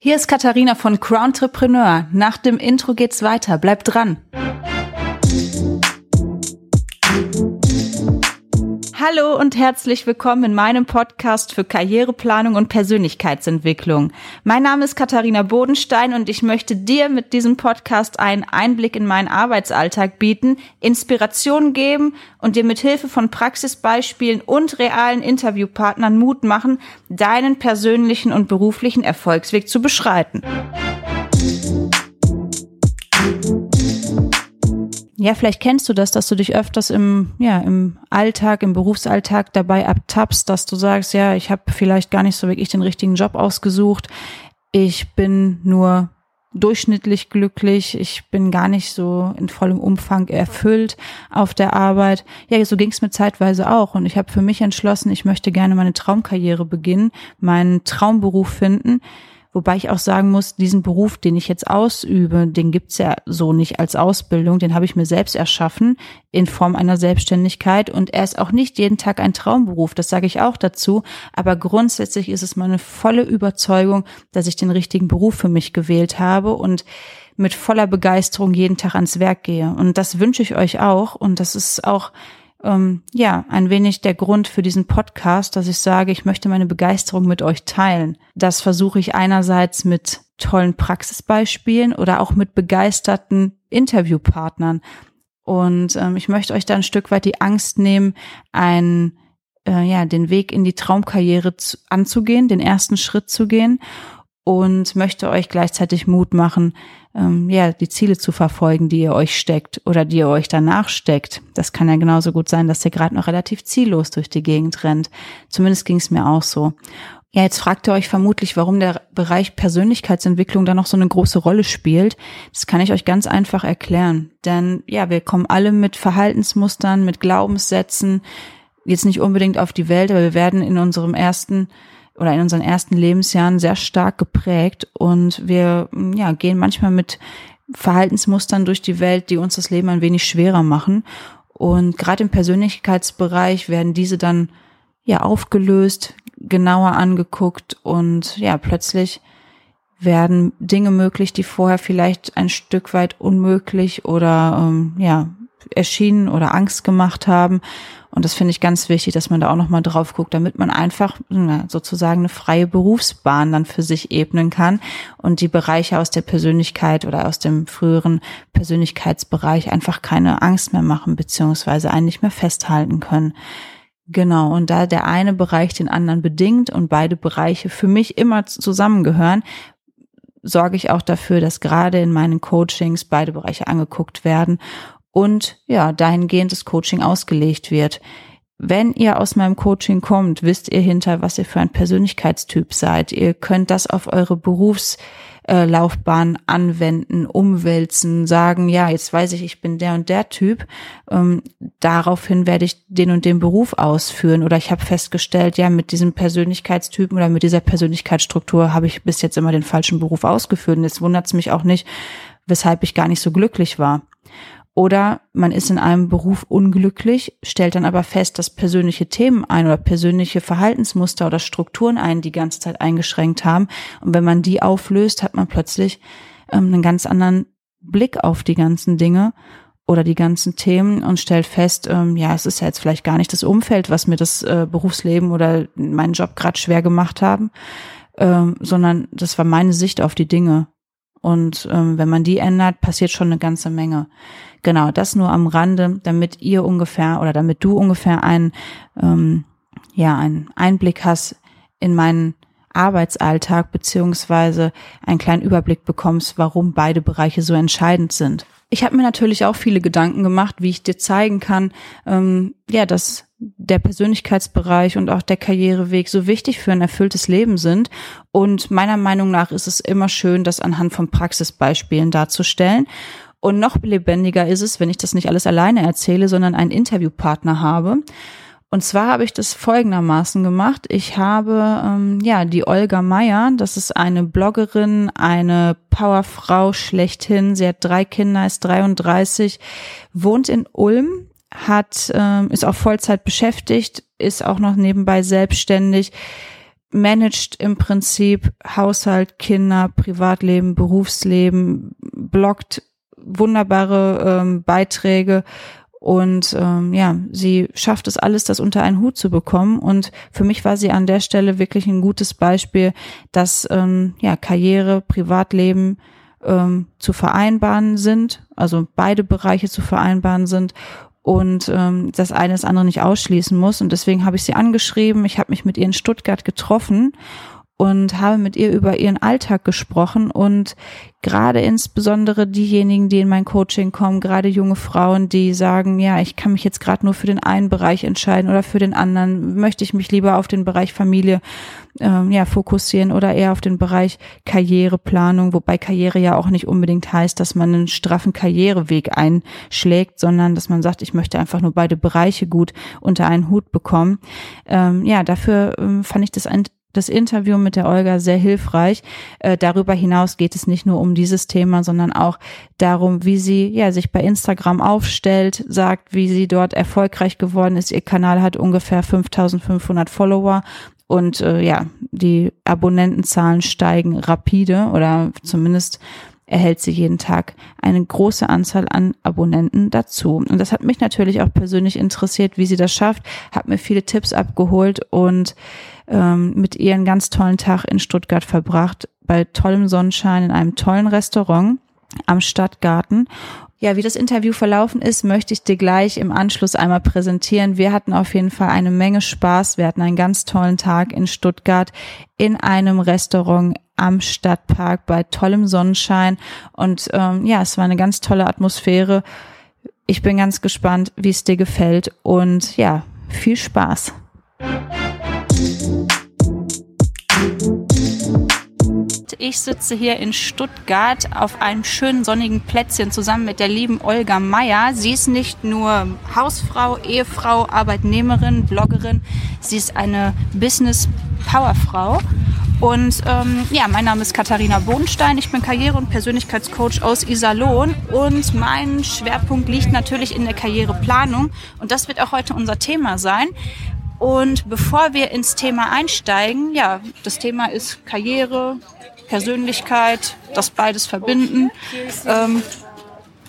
Hier ist Katharina von Crowntrepreneur. Nach dem Intro geht's weiter. Bleibt dran. Hallo und herzlich willkommen in meinem Podcast für Karriereplanung und Persönlichkeitsentwicklung. Mein Name ist Katharina Bodenstein und ich möchte dir mit diesem Podcast einen Einblick in meinen Arbeitsalltag bieten, Inspiration geben und dir mit Hilfe von Praxisbeispielen und realen Interviewpartnern Mut machen, deinen persönlichen und beruflichen Erfolgsweg zu beschreiten. Ja, vielleicht kennst du das, dass du dich öfters im, ja, im Alltag, im Berufsalltag dabei abtappst, dass du sagst, ja, ich habe vielleicht gar nicht so wirklich den richtigen Job ausgesucht. Ich bin nur durchschnittlich glücklich, ich bin gar nicht so in vollem Umfang erfüllt auf der Arbeit. Ja, so ging es mir zeitweise auch und ich habe für mich entschlossen, ich möchte gerne meine Traumkarriere beginnen, meinen Traumberuf finden Wobei ich auch sagen muss, diesen Beruf, den ich jetzt ausübe, den gibt's ja so nicht als Ausbildung, den habe ich mir selbst erschaffen in Form einer Selbstständigkeit. Und er ist auch nicht jeden Tag ein Traumberuf, das sage ich auch dazu, aber grundsätzlich ist es meine volle Überzeugung, dass ich den richtigen Beruf für mich gewählt habe und mit voller Begeisterung jeden Tag ans Werk gehe. Und das wünsche ich euch auch. Und das ist auch ähm, ja, ein wenig der Grund für diesen Podcast, dass ich sage, ich möchte meine Begeisterung mit euch teilen. Das versuche ich einerseits mit tollen Praxisbeispielen oder auch mit begeisterten Interviewpartnern. Und ähm, ich möchte euch da ein Stück weit die Angst nehmen, ein äh, ja, den Weg in die Traumkarriere zu, anzugehen, den ersten Schritt zu gehen und möchte euch gleichzeitig Mut machen, ähm, ja, die Ziele zu verfolgen, die ihr euch steckt oder die ihr euch danach steckt. Das kann ja genauso gut sein, dass ihr gerade noch relativ ziellos durch die Gegend rennt. Zumindest ging es mir auch so. Ja, jetzt fragt ihr euch vermutlich, warum der Bereich Persönlichkeitsentwicklung da noch so eine große Rolle spielt. Das kann ich euch ganz einfach erklären. Denn ja, wir kommen alle mit Verhaltensmustern, mit Glaubenssätzen, jetzt nicht unbedingt auf die Welt, aber wir werden in unserem ersten oder in unseren ersten Lebensjahren sehr stark geprägt und wir ja, gehen manchmal mit Verhaltensmustern durch die Welt, die uns das Leben ein wenig schwerer machen. Und gerade im Persönlichkeitsbereich werden diese dann ja aufgelöst, genauer angeguckt und ja, plötzlich werden Dinge möglich, die vorher vielleicht ein Stück weit unmöglich oder ähm, ja erschienen oder Angst gemacht haben. Und das finde ich ganz wichtig, dass man da auch nochmal drauf guckt, damit man einfach sozusagen eine freie Berufsbahn dann für sich ebnen kann und die Bereiche aus der Persönlichkeit oder aus dem früheren Persönlichkeitsbereich einfach keine Angst mehr machen, beziehungsweise einen nicht mehr festhalten können. Genau, und da der eine Bereich den anderen bedingt und beide Bereiche für mich immer zusammengehören, sorge ich auch dafür, dass gerade in meinen Coachings beide Bereiche angeguckt werden und ja, dahingehend das Coaching ausgelegt wird. Wenn ihr aus meinem Coaching kommt, wisst ihr hinter, was ihr für ein Persönlichkeitstyp seid. Ihr könnt das auf eure Berufslaufbahn anwenden, umwälzen, sagen, ja, jetzt weiß ich, ich bin der und der Typ. Ähm, daraufhin werde ich den und den Beruf ausführen. Oder ich habe festgestellt, ja, mit diesem Persönlichkeitstypen oder mit dieser Persönlichkeitsstruktur habe ich bis jetzt immer den falschen Beruf ausgeführt. Und jetzt wundert es mich auch nicht, weshalb ich gar nicht so glücklich war. Oder man ist in einem Beruf unglücklich, stellt dann aber fest, dass persönliche Themen ein oder persönliche Verhaltensmuster oder Strukturen einen die ganze Zeit eingeschränkt haben. Und wenn man die auflöst, hat man plötzlich ähm, einen ganz anderen Blick auf die ganzen Dinge oder die ganzen Themen und stellt fest, ähm, ja, es ist ja jetzt vielleicht gar nicht das Umfeld, was mir das äh, Berufsleben oder meinen Job gerade schwer gemacht haben, ähm, sondern das war meine Sicht auf die Dinge. Und ähm, wenn man die ändert, passiert schon eine ganze Menge. Genau, das nur am Rande, damit ihr ungefähr oder damit du ungefähr einen, ähm, ja, einen Einblick hast in meinen Arbeitsalltag beziehungsweise einen kleinen Überblick bekommst, warum beide Bereiche so entscheidend sind. Ich habe mir natürlich auch viele Gedanken gemacht, wie ich dir zeigen kann, ähm, ja, dass der Persönlichkeitsbereich und auch der Karriereweg so wichtig für ein erfülltes Leben sind. Und meiner Meinung nach ist es immer schön, das anhand von Praxisbeispielen darzustellen. Und noch lebendiger ist es, wenn ich das nicht alles alleine erzähle, sondern einen Interviewpartner habe. Und zwar habe ich das folgendermaßen gemacht. Ich habe ähm, ja die Olga Meyer, das ist eine Bloggerin, eine Powerfrau schlechthin. Sie hat drei Kinder, ist 33, wohnt in Ulm, hat ähm, ist auch Vollzeit beschäftigt, ist auch noch nebenbei selbstständig managt im Prinzip Haushalt, Kinder, Privatleben, Berufsleben, bloggt wunderbare ähm, Beiträge und ähm, ja, sie schafft es alles, das unter einen Hut zu bekommen. Und für mich war sie an der Stelle wirklich ein gutes Beispiel, dass ähm, ja Karriere, Privatleben ähm, zu vereinbaren sind, also beide Bereiche zu vereinbaren sind und ähm, das eine das andere nicht ausschließen muss. Und deswegen habe ich sie angeschrieben. Ich habe mich mit ihr in Stuttgart getroffen und habe mit ihr über ihren Alltag gesprochen. Und gerade insbesondere diejenigen, die in mein Coaching kommen, gerade junge Frauen, die sagen, ja, ich kann mich jetzt gerade nur für den einen Bereich entscheiden oder für den anderen, möchte ich mich lieber auf den Bereich Familie ähm, ja fokussieren oder eher auf den Bereich Karriereplanung, wobei Karriere ja auch nicht unbedingt heißt, dass man einen straffen Karriereweg einschlägt, sondern dass man sagt, ich möchte einfach nur beide Bereiche gut unter einen Hut bekommen. Ähm, ja, dafür ähm, fand ich das ein das Interview mit der Olga sehr hilfreich. Äh, darüber hinaus geht es nicht nur um dieses Thema, sondern auch darum, wie sie ja sich bei Instagram aufstellt, sagt, wie sie dort erfolgreich geworden ist. Ihr Kanal hat ungefähr 5500 Follower und äh, ja, die Abonnentenzahlen steigen rapide oder zumindest erhält sie jeden Tag eine große Anzahl an Abonnenten dazu. Und das hat mich natürlich auch persönlich interessiert, wie sie das schafft, hat mir viele Tipps abgeholt und ähm, mit ihr einen ganz tollen Tag in Stuttgart verbracht, bei tollem Sonnenschein in einem tollen Restaurant am Stadtgarten. Ja, wie das Interview verlaufen ist, möchte ich dir gleich im Anschluss einmal präsentieren. Wir hatten auf jeden Fall eine Menge Spaß. Wir hatten einen ganz tollen Tag in Stuttgart in einem Restaurant am Stadtpark bei tollem Sonnenschein. Und ähm, ja, es war eine ganz tolle Atmosphäre. Ich bin ganz gespannt, wie es dir gefällt. Und ja, viel Spaß. Ich sitze hier in Stuttgart auf einem schönen sonnigen Plätzchen zusammen mit der lieben Olga Meyer. Sie ist nicht nur Hausfrau, Ehefrau, Arbeitnehmerin, Bloggerin. Sie ist eine Business-Powerfrau. Und ähm, ja, mein Name ist Katharina Bodenstein. Ich bin Karriere- und Persönlichkeitscoach aus Iserlohn und mein Schwerpunkt liegt natürlich in der Karriereplanung. Und das wird auch heute unser Thema sein. Und bevor wir ins Thema einsteigen, ja, das Thema ist Karriere, Persönlichkeit, das beides verbinden. Ähm,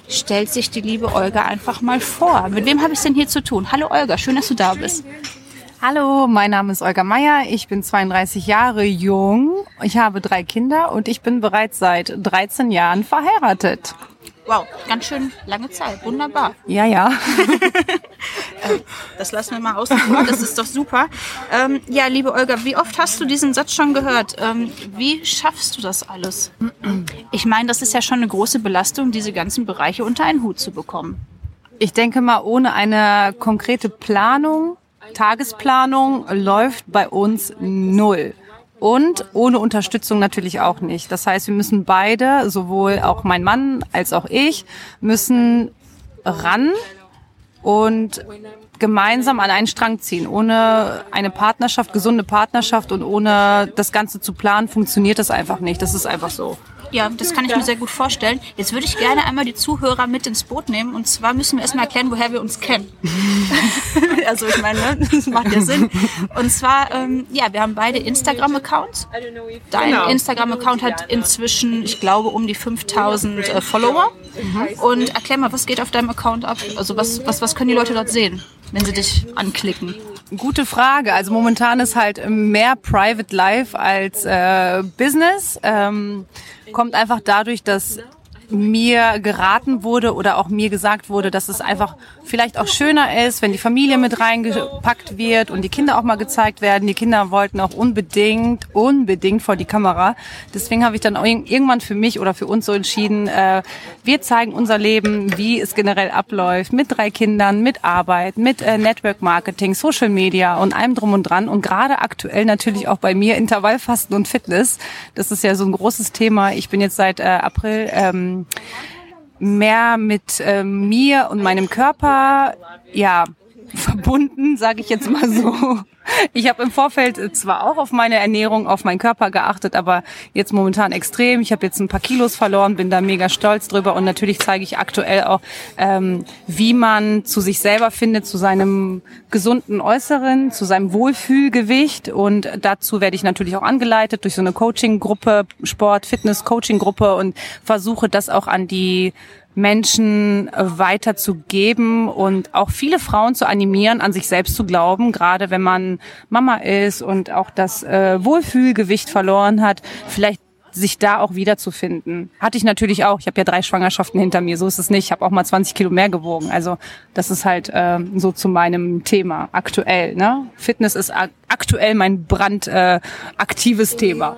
stellt sich die liebe Olga einfach mal vor. Mit wem habe ich denn hier zu tun? Hallo Olga, schön, dass du da bist. Hallo, mein Name ist Olga Meier. Ich bin 32 Jahre jung. Ich habe drei Kinder und ich bin bereits seit 13 Jahren verheiratet. Wow, ganz schön lange Zeit. Wunderbar. Ja, ja. Äh, das lassen wir mal vor. Das ist doch super. Ähm, ja, liebe Olga, wie oft hast du diesen Satz schon gehört? Ähm, wie schaffst du das alles? Ich meine, das ist ja schon eine große Belastung, diese ganzen Bereiche unter einen Hut zu bekommen. Ich denke mal, ohne eine konkrete Planung, Tagesplanung läuft bei uns null. Und ohne Unterstützung natürlich auch nicht. Das heißt, wir müssen beide, sowohl auch mein Mann als auch ich, müssen ran und gemeinsam an einen Strang ziehen. Ohne eine Partnerschaft, gesunde Partnerschaft und ohne das Ganze zu planen, funktioniert das einfach nicht. Das ist einfach so. Ja, das kann ich mir sehr gut vorstellen. Jetzt würde ich gerne einmal die Zuhörer mit ins Boot nehmen. Und zwar müssen wir erstmal erklären, woher wir uns kennen. also ich meine, ne, das macht ja Sinn. Und zwar, ähm, ja, wir haben beide Instagram-Accounts. Dein genau. Instagram-Account hat inzwischen, ich glaube, um die 5000 äh, Follower. Mhm. Und erklär mal, was geht auf deinem Account ab? Also was, was, was können die Leute dort sehen, wenn sie dich anklicken? Gute Frage. Also momentan ist halt mehr Private Life als äh, Business. Ähm, kommt einfach dadurch, dass mir geraten wurde oder auch mir gesagt wurde, dass es einfach vielleicht auch schöner ist, wenn die Familie mit reingepackt wird und die Kinder auch mal gezeigt werden. Die Kinder wollten auch unbedingt, unbedingt vor die Kamera. Deswegen habe ich dann irgendwann für mich oder für uns so entschieden, äh, wir zeigen unser Leben, wie es generell abläuft, mit drei Kindern, mit Arbeit, mit äh, Network Marketing, Social Media und allem drum und dran. Und gerade aktuell natürlich auch bei mir Intervallfasten und Fitness. Das ist ja so ein großes Thema. Ich bin jetzt seit äh, April ähm, mehr mit äh, mir und meinem Körper ja verbunden, sage ich jetzt mal so. Ich habe im Vorfeld zwar auch auf meine Ernährung, auf meinen Körper geachtet, aber jetzt momentan extrem. Ich habe jetzt ein paar Kilos verloren, bin da mega stolz drüber und natürlich zeige ich aktuell auch, ähm, wie man zu sich selber findet, zu seinem gesunden Äußeren, zu seinem Wohlfühlgewicht und dazu werde ich natürlich auch angeleitet durch so eine Coaching-Gruppe, Sport, Fitness, Coaching-Gruppe und versuche das auch an die Menschen weiterzugeben und auch viele Frauen zu animieren, an sich selbst zu glauben, gerade wenn man Mama ist und auch das äh, Wohlfühlgewicht verloren hat, vielleicht sich da auch wiederzufinden. Hatte ich natürlich auch. Ich habe ja drei Schwangerschaften hinter mir. So ist es nicht. Ich habe auch mal 20 Kilo mehr gewogen. Also das ist halt äh, so zu meinem Thema aktuell. Ne? Fitness ist aktuell mein brandaktives äh, Thema.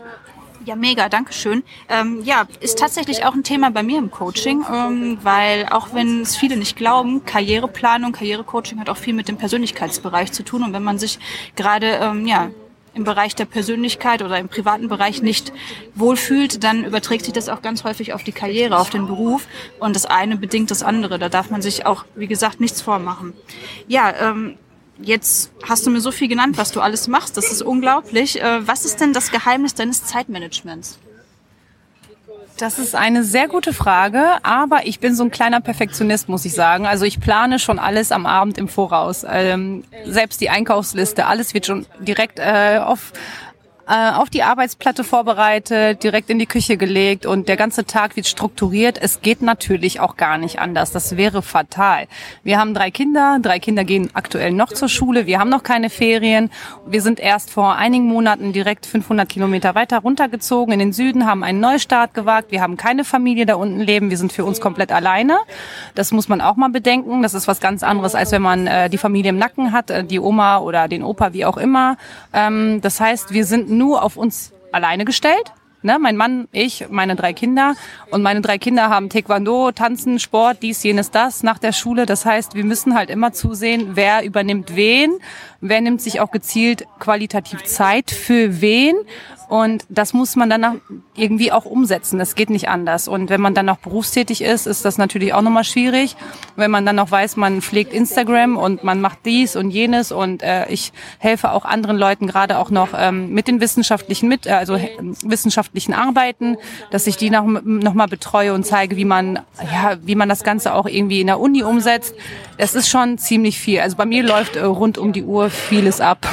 Ja, mega, danke schön. Ähm, ja, ist tatsächlich auch ein Thema bei mir im Coaching, ähm, weil auch wenn es viele nicht glauben, Karriereplanung, Karrierecoaching hat auch viel mit dem Persönlichkeitsbereich zu tun. Und wenn man sich gerade ähm, ja im Bereich der Persönlichkeit oder im privaten Bereich nicht wohlfühlt, dann überträgt sich das auch ganz häufig auf die Karriere, auf den Beruf und das eine bedingt das andere. Da darf man sich auch, wie gesagt, nichts vormachen. Ja, ähm, Jetzt hast du mir so viel genannt, was du alles machst. Das ist unglaublich. Äh, was ist denn das Geheimnis deines Zeitmanagements? Das ist eine sehr gute Frage, aber ich bin so ein kleiner Perfektionist, muss ich sagen. Also ich plane schon alles am Abend im Voraus. Ähm, selbst die Einkaufsliste, alles wird schon direkt äh, auf äh, auf die Arbeitsplatte vorbereitet, direkt in die Küche gelegt und der ganze Tag wird strukturiert. Es geht natürlich auch gar nicht anders. Das wäre fatal. Wir haben drei Kinder. Drei Kinder gehen aktuell noch zur Schule. Wir haben noch keine Ferien. Wir sind erst vor einigen Monaten direkt 500 Kilometer weiter runtergezogen in den Süden, haben einen Neustart gewagt. Wir haben keine Familie da unten leben. Wir sind für uns komplett alleine. Das muss man auch mal bedenken. Das ist was ganz anderes, als wenn man äh, die Familie im Nacken hat, äh, die Oma oder den Opa, wie auch immer. Ähm, das heißt, wir sind nur auf uns alleine gestellt. Ne, mein Mann, ich, meine drei Kinder. Und meine drei Kinder haben Taekwondo, Tanzen, Sport, dies, jenes, das nach der Schule. Das heißt, wir müssen halt immer zusehen, wer übernimmt wen, wer nimmt sich auch gezielt qualitativ Zeit für wen und das muss man dann irgendwie auch umsetzen. Das geht nicht anders. Und wenn man dann noch berufstätig ist, ist das natürlich auch nochmal schwierig. Wenn man dann noch weiß, man pflegt Instagram und man macht dies und jenes und äh, ich helfe auch anderen Leuten gerade auch noch ähm, mit den wissenschaftlichen mit, äh, also wissenschaftlichen Arbeiten, dass ich die noch, noch mal betreue und zeige, wie man ja, wie man das Ganze auch irgendwie in der Uni umsetzt. Es ist schon ziemlich viel. Also bei mir läuft äh, rund um die Uhr vieles ab.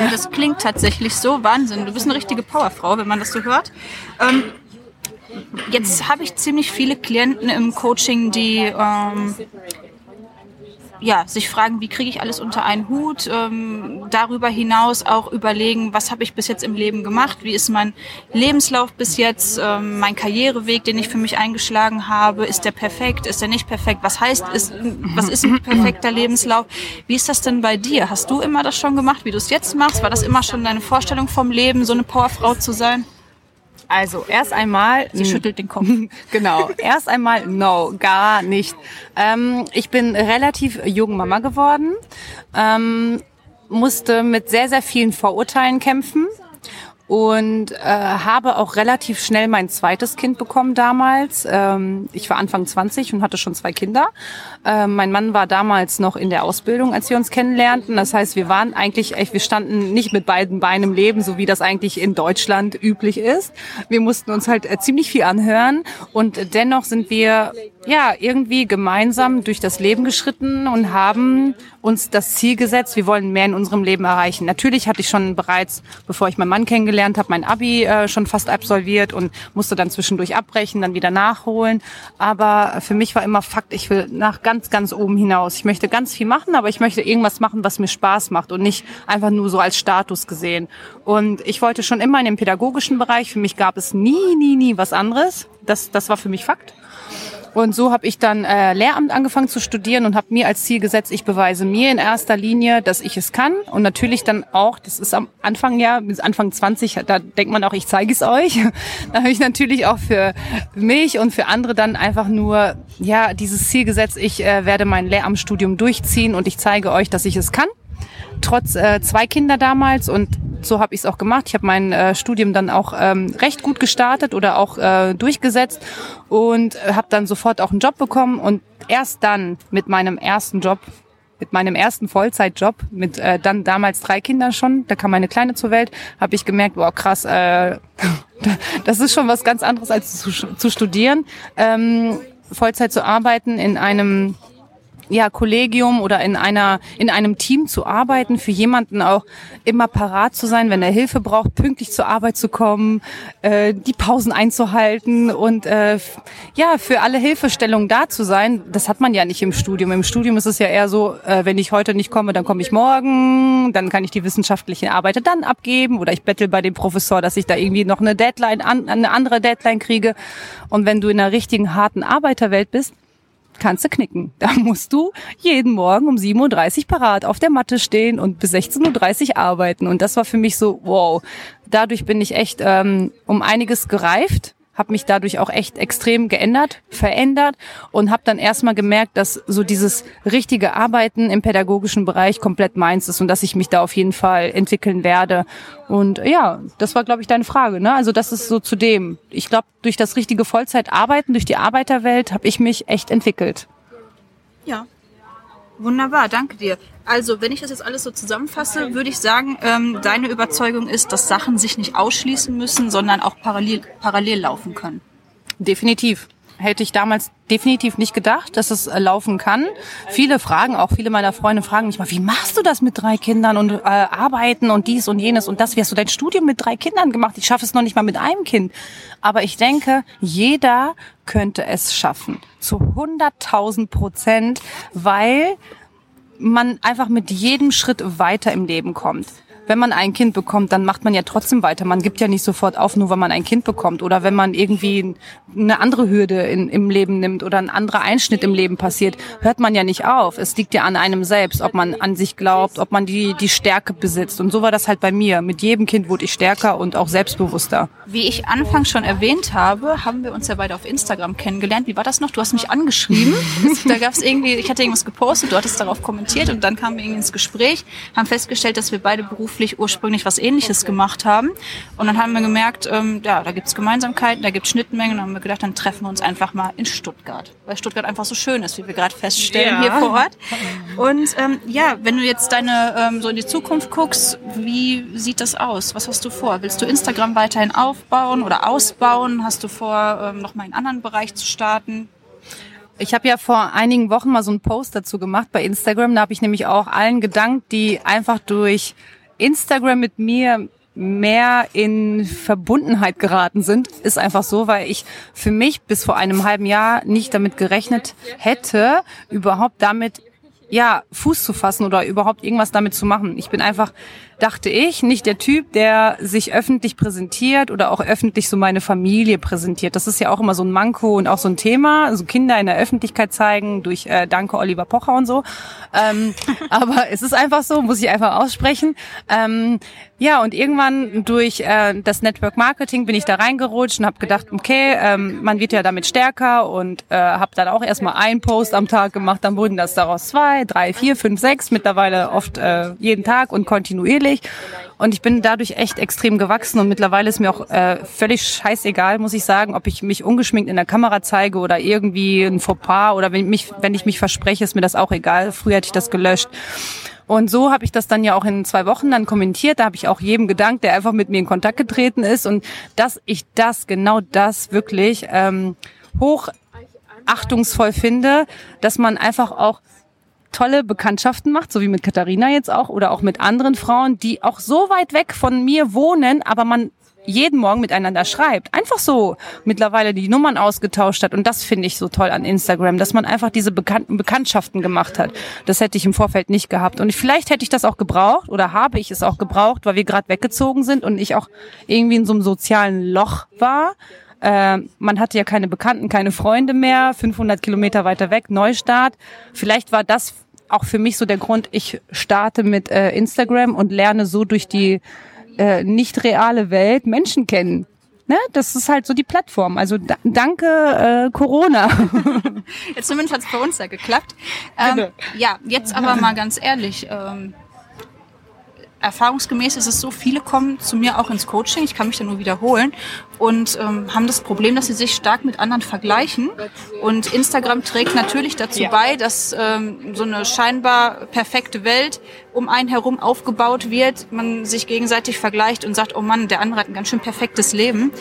Ja, das klingt tatsächlich so Wahnsinn. Du bist eine richtige Powerfrau, wenn man das so hört. Ähm, jetzt habe ich ziemlich viele Klienten im Coaching, die ähm, ja, sich fragen, wie kriege ich alles unter einen Hut, ähm, darüber hinaus auch überlegen, was habe ich bis jetzt im Leben gemacht, wie ist mein Lebenslauf bis jetzt, ähm, mein Karriereweg, den ich für mich eingeschlagen habe, ist der perfekt, ist der nicht perfekt, was heißt, ist, was ist ein perfekter Lebenslauf, wie ist das denn bei dir? Hast du immer das schon gemacht, wie du es jetzt machst? War das immer schon deine Vorstellung vom Leben, so eine Powerfrau zu sein? Also erst einmal. Sie schüttelt den Kopf. genau. Erst einmal no, gar nicht. Ähm, ich bin relativ jung Mama geworden, ähm, musste mit sehr sehr vielen Vorurteilen kämpfen und äh, habe auch relativ schnell mein zweites Kind bekommen damals. Ähm, ich war Anfang 20 und hatte schon zwei Kinder. Äh, mein Mann war damals noch in der Ausbildung, als wir uns kennenlernten. Das heißt, wir waren eigentlich, wir standen nicht mit beiden Beinen im Leben, so wie das eigentlich in Deutschland üblich ist. Wir mussten uns halt äh, ziemlich viel anhören und dennoch sind wir ja irgendwie gemeinsam durch das Leben geschritten und haben uns das Ziel gesetzt, wir wollen mehr in unserem Leben erreichen. Natürlich hatte ich schon bereits, bevor ich meinen Mann kennengelernt habe, mein Abi äh, schon fast absolviert und musste dann zwischendurch abbrechen, dann wieder nachholen. Aber für mich war immer Fakt, ich will nach ganz, ganz oben hinaus. Ich möchte ganz viel machen, aber ich möchte irgendwas machen, was mir Spaß macht und nicht einfach nur so als Status gesehen. Und ich wollte schon immer in dem pädagogischen Bereich. Für mich gab es nie, nie, nie was anderes. Das, das war für mich Fakt. Und so habe ich dann äh, Lehramt angefangen zu studieren und habe mir als Ziel gesetzt, ich beweise mir in erster Linie, dass ich es kann. Und natürlich dann auch, das ist am Anfang ja, bis Anfang 20, da denkt man auch, ich zeige es euch. da habe ich natürlich auch für mich und für andere dann einfach nur, ja, dieses Ziel gesetzt, ich äh, werde mein Lehramtsstudium durchziehen und ich zeige euch, dass ich es kann trotz äh, zwei Kinder damals und so habe ich es auch gemacht. Ich habe mein äh, Studium dann auch ähm, recht gut gestartet oder auch äh, durchgesetzt und äh, habe dann sofort auch einen Job bekommen und erst dann mit meinem ersten Job mit meinem ersten Vollzeitjob, mit äh, dann damals drei Kindern schon, da kam meine Kleine zur Welt, habe ich gemerkt, wow, krass, äh, das ist schon was ganz anderes als zu, zu studieren. Ähm, Vollzeit zu arbeiten in einem ja, Kollegium oder in einer, in einem Team zu arbeiten, für jemanden auch immer parat zu sein, wenn er Hilfe braucht, pünktlich zur Arbeit zu kommen, äh, die Pausen einzuhalten und äh, ja, für alle Hilfestellungen da zu sein. Das hat man ja nicht im Studium. Im Studium ist es ja eher so, äh, wenn ich heute nicht komme, dann komme ich morgen, dann kann ich die wissenschaftlichen Arbeiten dann abgeben oder ich bettel bei dem Professor, dass ich da irgendwie noch eine Deadline, an, eine andere Deadline kriege. Und wenn du in einer richtigen harten Arbeiterwelt bist, kannst du knicken. Da musst du jeden Morgen um 7.30 Uhr parat auf der Matte stehen und bis 16.30 Uhr arbeiten. Und das war für mich so, wow, dadurch bin ich echt ähm, um einiges gereift habe mich dadurch auch echt extrem geändert, verändert und habe dann erstmal gemerkt, dass so dieses richtige Arbeiten im pädagogischen Bereich komplett meins ist und dass ich mich da auf jeden Fall entwickeln werde. Und ja, das war, glaube ich, deine Frage. Ne? Also das ist so zu dem. Ich glaube, durch das richtige Vollzeitarbeiten, durch die Arbeiterwelt habe ich mich echt entwickelt. Ja, Wunderbar, danke dir. Also, wenn ich das jetzt alles so zusammenfasse, würde ich sagen, ähm, deine Überzeugung ist, dass Sachen sich nicht ausschließen müssen, sondern auch parallel, parallel laufen können. Definitiv. Hätte ich damals definitiv nicht gedacht, dass es äh, laufen kann. Viele fragen, auch viele meiner Freunde fragen mich mal, wie machst du das mit drei Kindern und äh, arbeiten und dies und jenes und das? Wie hast du dein Studium mit drei Kindern gemacht? Ich schaffe es noch nicht mal mit einem Kind. Aber ich denke, jeder könnte es schaffen. Zu 100.000 Prozent, weil man einfach mit jedem Schritt weiter im Leben kommt wenn man ein Kind bekommt, dann macht man ja trotzdem weiter. Man gibt ja nicht sofort auf, nur weil man ein Kind bekommt oder wenn man irgendwie eine andere Hürde in, im Leben nimmt oder ein anderer Einschnitt im Leben passiert, hört man ja nicht auf. Es liegt ja an einem selbst, ob man an sich glaubt, ob man die, die Stärke besitzt. Und so war das halt bei mir. Mit jedem Kind wurde ich stärker und auch selbstbewusster. Wie ich anfangs schon erwähnt habe, haben wir uns ja beide auf Instagram kennengelernt. Wie war das noch? Du hast mich angeschrieben. da gab es irgendwie, ich hatte irgendwas gepostet, du hattest darauf kommentiert und dann kamen wir irgendwie ins Gespräch, haben festgestellt, dass wir beide beruflich beruflich ursprünglich was ähnliches gemacht haben. Und dann haben wir gemerkt, ähm, ja, da gibt's Gemeinsamkeiten, da gibt's Schnittmengen. Und dann haben wir gedacht, dann treffen wir uns einfach mal in Stuttgart. Weil Stuttgart einfach so schön ist, wie wir gerade feststellen ja. hier vor Ort. Und ähm, ja, wenn du jetzt deine ähm, so in die Zukunft guckst, wie sieht das aus? Was hast du vor? Willst du Instagram weiterhin aufbauen oder ausbauen? Hast du vor, ähm, noch mal einen anderen Bereich zu starten? Ich habe ja vor einigen Wochen mal so einen Post dazu gemacht bei Instagram. Da habe ich nämlich auch allen gedankt, die einfach durch Instagram mit mir mehr in Verbundenheit geraten sind, ist einfach so, weil ich für mich bis vor einem halben Jahr nicht damit gerechnet hätte, überhaupt damit ja, Fuß zu fassen oder überhaupt irgendwas damit zu machen. Ich bin einfach, dachte ich, nicht der Typ, der sich öffentlich präsentiert oder auch öffentlich so meine Familie präsentiert. Das ist ja auch immer so ein Manko und auch so ein Thema. Also Kinder in der Öffentlichkeit zeigen durch äh, Danke Oliver Pocher und so. Ähm, aber es ist einfach so, muss ich einfach aussprechen. Ähm, ja, und irgendwann durch äh, das Network Marketing bin ich da reingerutscht und habe gedacht, okay, ähm, man wird ja damit stärker und äh, habe dann auch erstmal einen Post am Tag gemacht, dann wurden das daraus zwei, drei, vier, fünf, sechs, mittlerweile oft äh, jeden Tag und kontinuierlich. Und ich bin dadurch echt extrem gewachsen und mittlerweile ist mir auch äh, völlig scheißegal, muss ich sagen, ob ich mich ungeschminkt in der Kamera zeige oder irgendwie ein Fauxpas oder wenn, mich, wenn ich mich verspreche, ist mir das auch egal. Früher hätte ich das gelöscht. Und so habe ich das dann ja auch in zwei Wochen dann kommentiert. Da habe ich auch jedem gedankt, der einfach mit mir in Kontakt getreten ist und dass ich das, genau das wirklich ähm, hoch achtungsvoll finde, dass man einfach auch tolle Bekanntschaften macht, so wie mit Katharina jetzt auch oder auch mit anderen Frauen, die auch so weit weg von mir wohnen, aber man jeden Morgen miteinander schreibt. Einfach so mittlerweile die Nummern ausgetauscht hat. Und das finde ich so toll an Instagram, dass man einfach diese bekannten Bekanntschaften gemacht hat. Das hätte ich im Vorfeld nicht gehabt. Und vielleicht hätte ich das auch gebraucht oder habe ich es auch gebraucht, weil wir gerade weggezogen sind und ich auch irgendwie in so einem sozialen Loch war. Äh, man hatte ja keine Bekannten, keine Freunde mehr, 500 Kilometer weiter weg, Neustart. Vielleicht war das auch für mich so der Grund, ich starte mit äh, Instagram und lerne so durch die äh, nicht reale Welt Menschen kennen. Ne? Das ist halt so die Plattform. Also da, danke äh, Corona. jetzt zumindest hat es bei uns ja geklappt. Ähm, ja, jetzt aber mal ganz ehrlich. Ähm, erfahrungsgemäß ist es so, viele kommen zu mir auch ins Coaching, ich kann mich da nur wiederholen, und ähm, haben das Problem, dass sie sich stark mit anderen vergleichen. Und Instagram trägt natürlich dazu ja. bei, dass ähm, so eine scheinbar perfekte Welt um einen herum aufgebaut wird, man sich gegenseitig vergleicht und sagt, oh Mann, der andere hat ein ganz schön perfektes Leben.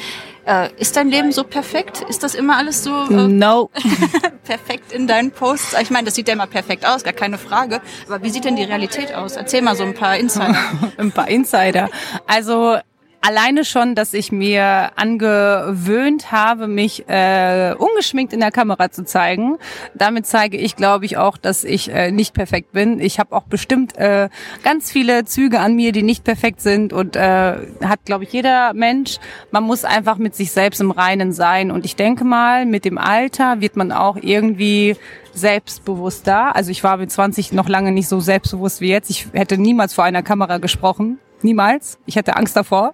Äh, ist dein Leben so perfekt? Ist das immer alles so äh, no. perfekt in deinen Posts? Ich meine, das sieht ja immer perfekt aus, gar keine Frage. Aber wie sieht denn die Realität aus? Erzähl mal so ein paar Insider. ein paar Insider. Also alleine schon, dass ich mir angewöhnt habe, mich äh, ungeschminkt in der Kamera zu zeigen. Damit zeige ich, glaube ich, auch, dass ich äh, nicht perfekt bin. Ich habe auch bestimmt äh, ganz viele Züge an mir, die nicht perfekt sind und äh, hat, glaube ich, jeder Mensch. Man muss einfach mit sich selbst im Reinen sein. Und ich denke mal, mit dem Alter wird man auch irgendwie selbstbewusster. Also ich war mit 20 noch lange nicht so selbstbewusst wie jetzt. Ich hätte niemals vor einer Kamera gesprochen. Niemals. Ich hätte Angst davor.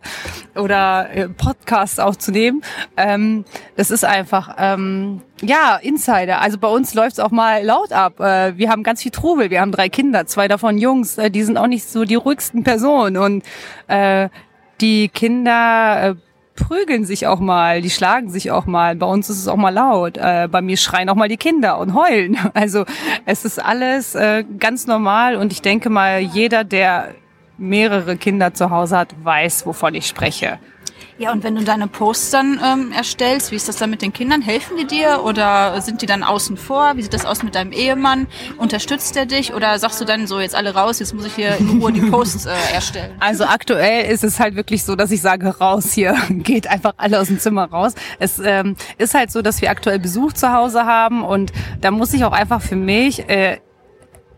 Oder äh, Podcasts aufzunehmen. Ähm, das ist einfach, ähm, ja, Insider. Also bei uns läuft's auch mal laut ab. Äh, wir haben ganz viel Trubel. Wir haben drei Kinder, zwei davon Jungs. Äh, die sind auch nicht so die ruhigsten Personen. Und äh, die Kinder äh, prügeln sich auch mal, die schlagen sich auch mal. Bei uns ist es auch mal laut. Äh, bei mir schreien auch mal die Kinder und heulen. Also es ist alles äh, ganz normal und ich denke mal, jeder, der mehrere Kinder zu Hause hat, weiß, wovon ich spreche. Ja, und wenn du deine Posts dann ähm, erstellst, wie ist das dann mit den Kindern? Helfen die dir oder sind die dann außen vor? Wie sieht das aus mit deinem Ehemann? Unterstützt er dich oder sagst du dann so, jetzt alle raus, jetzt muss ich hier in Ruhe die Posts äh, erstellen? Also aktuell ist es halt wirklich so, dass ich sage, raus hier, geht einfach alle aus dem Zimmer raus. Es ähm, ist halt so, dass wir aktuell Besuch zu Hause haben und da muss ich auch einfach für mich äh,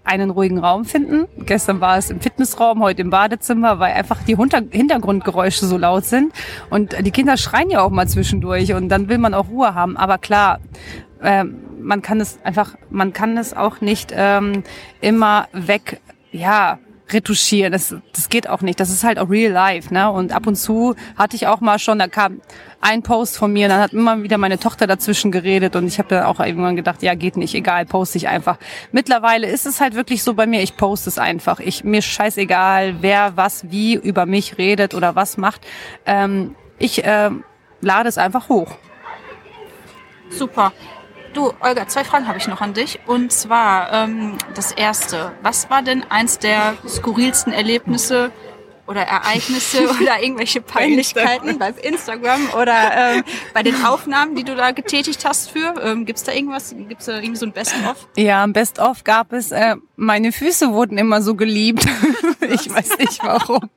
einen ruhigen Raum finden. Gestern war es im Fitnessraum, heute im Badezimmer, weil einfach die Hintergrundgeräusche so laut sind. Und die Kinder schreien ja auch mal zwischendurch und dann will man auch Ruhe haben. Aber klar, äh, man kann es einfach, man kann es auch nicht ähm, immer weg, ja, retuschieren. Das, das geht auch nicht. Das ist halt auch real life, ne? Und ab und zu hatte ich auch mal schon, da kam ein Post von mir, dann hat immer wieder meine Tochter dazwischen geredet und ich habe dann auch irgendwann gedacht, ja, geht nicht, egal, poste ich einfach. Mittlerweile ist es halt wirklich so bei mir, ich poste es einfach. Ich mir scheißegal, wer was wie über mich redet oder was macht. Ähm, ich äh, lade es einfach hoch. Super. Du, Olga, zwei Fragen habe ich noch an dich. Und zwar ähm, das erste. Was war denn eins der skurrilsten Erlebnisse oder Ereignisse oder irgendwelche Peinlichkeiten bei Instagram oder ähm, bei den Aufnahmen, die du da getätigt hast für? Ähm, Gibt es da irgendwas? Gibt es da irgendwie so ein Best-of? Ja, ein Best-of gab es. Äh, meine Füße wurden immer so geliebt. ich weiß nicht warum.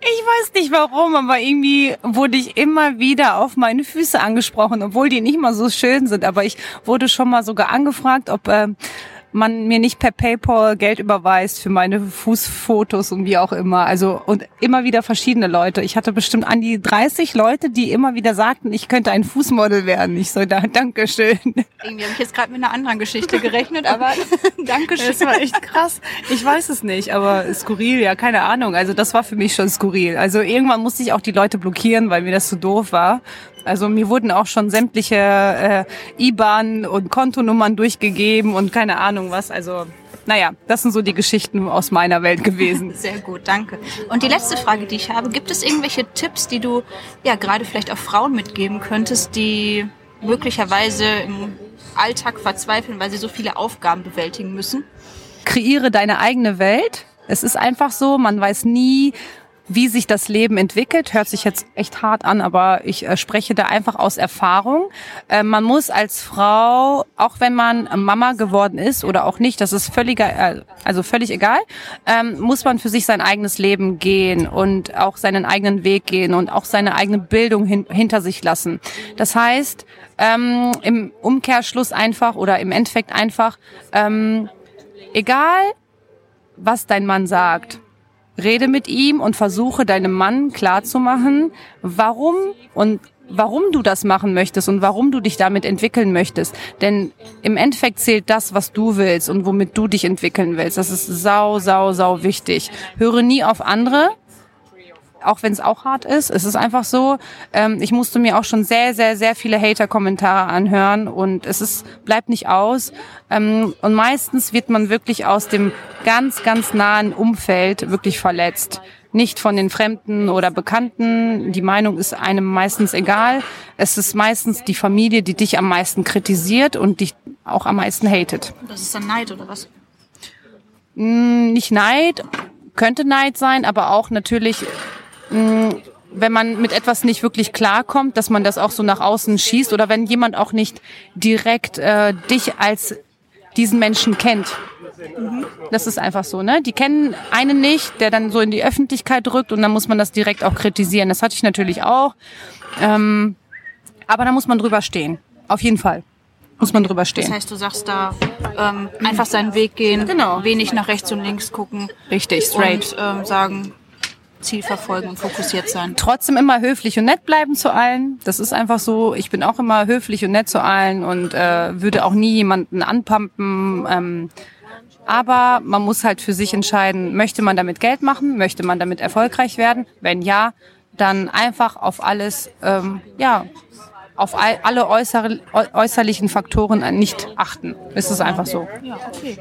Ich weiß nicht warum, aber irgendwie wurde ich immer wieder auf meine Füße angesprochen, obwohl die nicht mal so schön sind. Aber ich wurde schon mal sogar angefragt, ob äh, man mir nicht per PayPal Geld überweist für meine Fußfotos und wie auch immer. Also und immer wieder verschiedene Leute. Ich hatte bestimmt an die 30 Leute, die immer wieder sagten, ich könnte ein Fußmodel werden. Ich so, da, Dankeschön. Irgendwie habe ich jetzt gerade mit einer anderen Geschichte gerechnet, aber Dankeschön. Das war echt krass. Ich weiß es nicht, aber skurril, ja, keine Ahnung. Also das war für mich schon skurril. Also irgendwann musste ich auch die Leute blockieren, weil mir das zu so doof war. Also mir wurden auch schon sämtliche äh, IBAN und Kontonummern durchgegeben und keine Ahnung was. Also naja, das sind so die Geschichten aus meiner Welt gewesen. Sehr gut, danke. Und die letzte Frage, die ich habe, gibt es irgendwelche Tipps, die du ja gerade vielleicht auch Frauen mitgeben könntest, die möglicherweise im Alltag verzweifeln, weil sie so viele Aufgaben bewältigen müssen? Kreiere deine eigene Welt. Es ist einfach so, man weiß nie, wie sich das Leben entwickelt, hört sich jetzt echt hart an, aber ich äh, spreche da einfach aus Erfahrung. Äh, man muss als Frau, auch wenn man Mama geworden ist oder auch nicht, das ist völlig, äh, also völlig egal, ähm, muss man für sich sein eigenes Leben gehen und auch seinen eigenen Weg gehen und auch seine eigene Bildung hin, hinter sich lassen. Das heißt, ähm, im Umkehrschluss einfach oder im Endeffekt einfach, ähm, egal was dein Mann sagt, Rede mit ihm und versuche deinem Mann klarzumachen, warum und warum du das machen möchtest und warum du dich damit entwickeln möchtest. Denn im Endeffekt zählt das, was du willst und womit du dich entwickeln willst. Das ist sau, sau, sau wichtig. Höre nie auf andere. Auch wenn es auch hart ist. Es ist einfach so, ähm, ich musste mir auch schon sehr, sehr, sehr viele Hater-Kommentare anhören und es ist, bleibt nicht aus. Ähm, und meistens wird man wirklich aus dem ganz, ganz nahen Umfeld wirklich verletzt. Nicht von den Fremden oder Bekannten. Die Meinung ist einem meistens egal. Es ist meistens die Familie, die dich am meisten kritisiert und dich auch am meisten hatet. Das ist dann Neid oder was? Mm, nicht Neid, könnte Neid sein, aber auch natürlich mm, wenn man mit etwas nicht wirklich klarkommt, dass man das auch so nach außen schießt oder wenn jemand auch nicht direkt äh, dich als diesen Menschen kennt. Mhm. Das ist einfach so, ne? Die kennen einen nicht, der dann so in die Öffentlichkeit rückt und dann muss man das direkt auch kritisieren. Das hatte ich natürlich auch. Ähm, aber da muss man drüber stehen. Auf jeden Fall. Muss man drüber stehen. Das heißt, du sagst da ähm, einfach seinen Weg gehen, genau. wenig nach rechts und links gucken. Richtig, straight. Und ähm, sagen, Ziel verfolgen und fokussiert sein. Trotzdem immer höflich und nett bleiben zu allen. Das ist einfach so. Ich bin auch immer höflich und nett zu allen und äh, würde auch nie jemanden anpumpen. Ähm, aber man muss halt für sich entscheiden, möchte man damit Geld machen, möchte man damit erfolgreich werden? Wenn ja, dann einfach auf alles, ähm, ja, auf all, alle äußere, äußerlichen Faktoren nicht achten. Es ist einfach so. Ja, okay.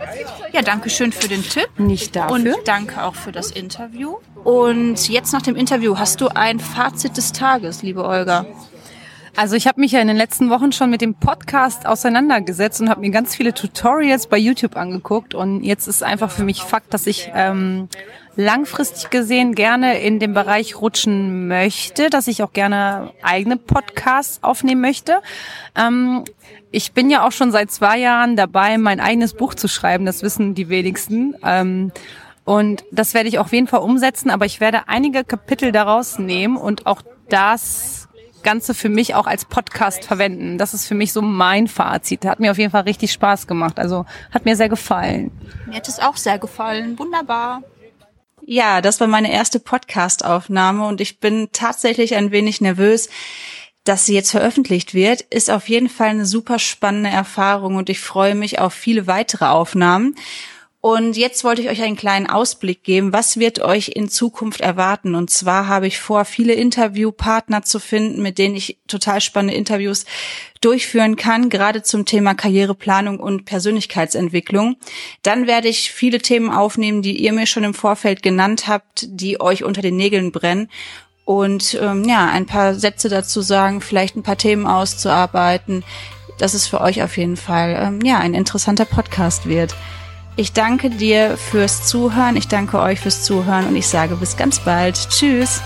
Ja, danke schön für den Tipp. Nicht dafür. Und danke auch für das Interview. Und jetzt nach dem Interview hast du ein Fazit des Tages, liebe Olga. Also ich habe mich ja in den letzten Wochen schon mit dem Podcast auseinandergesetzt und habe mir ganz viele Tutorials bei YouTube angeguckt. Und jetzt ist einfach für mich Fakt, dass ich ähm, langfristig gesehen gerne in dem Bereich rutschen möchte, dass ich auch gerne eigene Podcasts aufnehmen möchte. Ähm, ich bin ja auch schon seit zwei Jahren dabei, mein eigenes Buch zu schreiben. Das wissen die wenigsten. Ähm, und das werde ich auf jeden Fall umsetzen, aber ich werde einige Kapitel daraus nehmen und auch das Ganze für mich auch als Podcast verwenden. Das ist für mich so mein Fazit. Hat mir auf jeden Fall richtig Spaß gemacht. Also hat mir sehr gefallen. Mir hat es auch sehr gefallen. Wunderbar. Ja, das war meine erste Podcast-Aufnahme und ich bin tatsächlich ein wenig nervös, dass sie jetzt veröffentlicht wird. Ist auf jeden Fall eine super spannende Erfahrung und ich freue mich auf viele weitere Aufnahmen. Und jetzt wollte ich euch einen kleinen Ausblick geben, was wird euch in Zukunft erwarten. Und zwar habe ich vor, viele Interviewpartner zu finden, mit denen ich total spannende Interviews durchführen kann, gerade zum Thema Karriereplanung und Persönlichkeitsentwicklung. Dann werde ich viele Themen aufnehmen, die ihr mir schon im Vorfeld genannt habt, die euch unter den Nägeln brennen. Und ähm, ja, ein paar Sätze dazu sagen, vielleicht ein paar Themen auszuarbeiten, dass es für euch auf jeden Fall ähm, ja ein interessanter Podcast wird. Ich danke dir fürs Zuhören, ich danke euch fürs Zuhören und ich sage bis ganz bald. Tschüss.